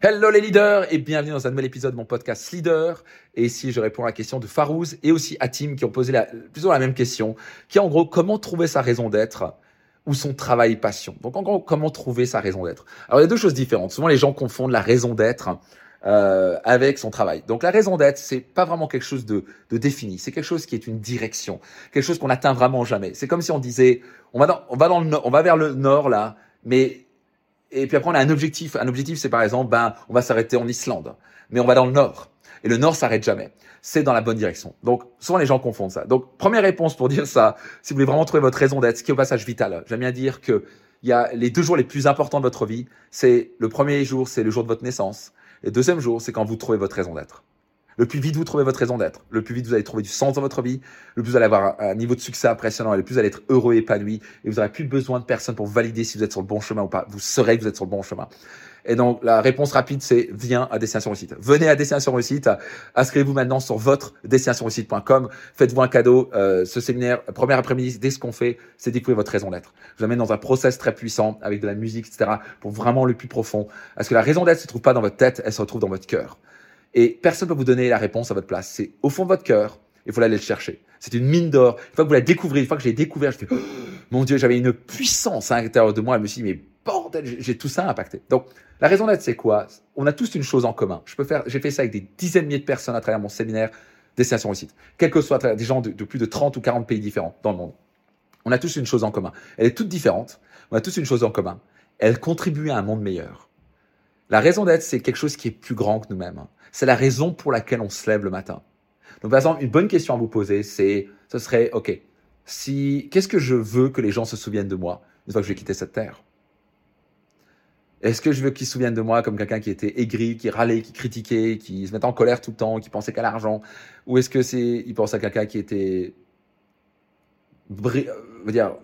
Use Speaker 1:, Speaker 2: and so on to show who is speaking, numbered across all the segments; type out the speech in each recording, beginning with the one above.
Speaker 1: Hello les leaders et bienvenue dans un nouvel épisode de mon podcast Leader. Et ici, je réponds à la question de Farouz et aussi à Tim qui ont posé la, moins la même question, qui est en gros comment trouver sa raison d'être ou son travail passion? Donc en gros, comment trouver sa raison d'être? Alors il y a deux choses différentes. Souvent les gens confondent la raison d'être euh, avec son travail. Donc la raison d'être, c'est pas vraiment quelque chose de, de défini. C'est quelque chose qui est une direction, quelque chose qu'on atteint vraiment jamais. C'est comme si on disait, on va dans, on va dans le, on va vers le nord là, mais et puis après, on a un objectif. Un objectif, c'est par exemple, ben, on va s'arrêter en Islande, mais on va dans le nord. Et le nord s'arrête jamais. C'est dans la bonne direction. Donc, souvent les gens confondent ça. Donc, première réponse pour dire ça, si vous voulez vraiment trouver votre raison d'être, ce qui est au passage vital. J'aime bien dire que il y a les deux jours les plus importants de votre vie. C'est le premier jour, c'est le jour de votre naissance. Et le deuxième jour, c'est quand vous trouvez votre raison d'être. Le plus vite vous trouvez votre raison d'être, le plus vite vous allez trouver du sens dans votre vie, le plus vous allez avoir un, niveau de succès impressionnant et le plus vous allez être heureux et épanoui et vous n'aurez plus besoin de personne pour valider si vous êtes sur le bon chemin ou pas. Vous saurez que vous êtes sur le bon chemin. Et donc, la réponse rapide, c'est viens à Destination Réussite. Venez à Destination Réussite. Inscrivez-vous maintenant sur votre destinationréussite.com. Faites-vous un cadeau. Euh, ce séminaire, premier après-midi, dès ce qu'on fait, c'est découvrir votre raison d'être. Je vous amène dans un process très puissant avec de la musique, etc. pour vraiment le plus profond. Parce que la raison d'être se trouve pas dans votre tête, elle se retrouve dans votre cœur. Et personne ne peut vous donner la réponse à votre place. C'est au fond de votre cœur. Il faut aller le chercher. C'est une mine d'or. Une fois que vous la découvrez, une fois que j'ai découvert, je fais, oh, mon Dieu, j'avais une puissance à l'intérieur de moi. Je me suis dit, mais bordel, j'ai tout ça impacté. Donc, la raison d'être, c'est quoi? On a tous une chose en commun. Je peux faire, j'ai fait ça avec des dizaines de milliers de personnes à travers mon séminaire Destination Réussite. Quel que soit des gens de, de plus de 30 ou 40 pays différents dans le monde. On a tous une chose en commun. Elle est toute différente. On a tous une chose en commun. Elle contribue à un monde meilleur. La raison d'être, c'est quelque chose qui est plus grand que nous-mêmes. C'est la raison pour laquelle on se lève le matin. Donc, par exemple, une bonne question à vous poser, c'est, ce serait, OK, si, qu'est-ce que je veux que les gens se souviennent de moi une fois que je vais quitter cette terre? Est-ce que je veux qu'ils se souviennent de moi comme quelqu'un qui était aigri, qui râlait, qui critiquait, qui se mettait en colère tout le temps, qui pensait qu'à l'argent? Ou est-ce que c'est, il pense à quelqu'un qui était, euh, veut dire,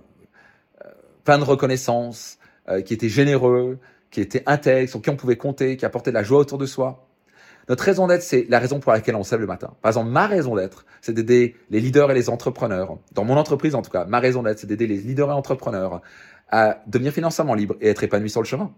Speaker 1: euh, plein de reconnaissance, euh, qui était généreux, qui était intègre, sur qui on pouvait compter, qui apportait de la joie autour de soi? Notre raison d'être, c'est la raison pour laquelle on se le matin. Par exemple, ma raison d'être, c'est d'aider les leaders et les entrepreneurs. Dans mon entreprise, en tout cas, ma raison d'être, c'est d'aider les leaders et entrepreneurs à devenir financièrement libres et être épanouis sur le chemin.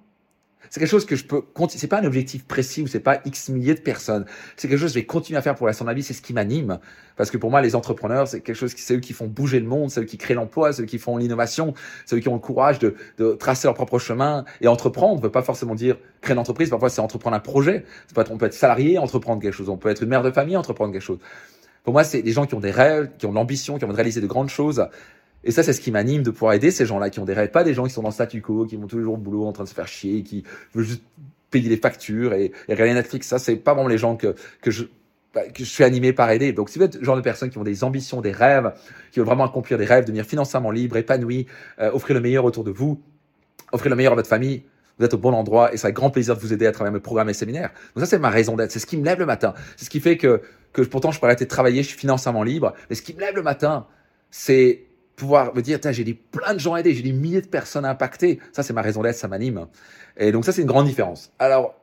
Speaker 1: C'est quelque chose que je peux continuer. C'est pas un objectif précis ou c'est pas X milliers de personnes. C'est quelque chose que je vais continuer à faire pour la avis. C'est ce qui m'anime. Parce que pour moi, les entrepreneurs, c'est quelque chose qui, c'est eux qui font bouger le monde, c'est eux qui créent l'emploi, c'est eux qui font l'innovation, c'est eux qui ont le courage de, de tracer leur propre chemin et entreprendre. ne veut pas forcément dire créer une entreprise. Parfois, c'est entreprendre un projet. On peut être salarié, entreprendre quelque chose. On peut être une mère de famille, entreprendre quelque chose. Pour moi, c'est des gens qui ont des rêves, qui ont de l'ambition, qui ont de réaliser de grandes choses et ça, c'est ce qui m'anime de pouvoir aider ces gens-là qui ont des rêves, pas des gens qui sont dans le statu quo, qui vont toujours au boulot en train de se faire chier, qui veulent juste payer les factures et, regarder Netflix. Ça, c'est pas vraiment les gens que, bah, que je suis animé par aider. Donc, si vous êtes le genre de personnes qui ont des ambitions, des rêves, qui veulent vraiment accomplir des rêves, devenir financièrement libre, épanoui, euh, offrir le meilleur autour de vous, offrir le meilleur à votre famille, vous êtes au bon endroit et ça a grand plaisir de vous aider à travers mes programmes et séminaires. Donc ça, c'est ma raison d'être. C'est ce qui me lève le matin. C'est ce qui fait que, que pourtant, je peux arrêter de travailler, je suis financièrement libre. Mais ce qui me lève le matin, c'est pouvoir me dire, j'ai des, plein de gens à aider, j'ai des milliers de personnes impactées. Ça, c'est ma raison d'être, ça m'anime. Et donc ça, c'est une grande différence. Alors,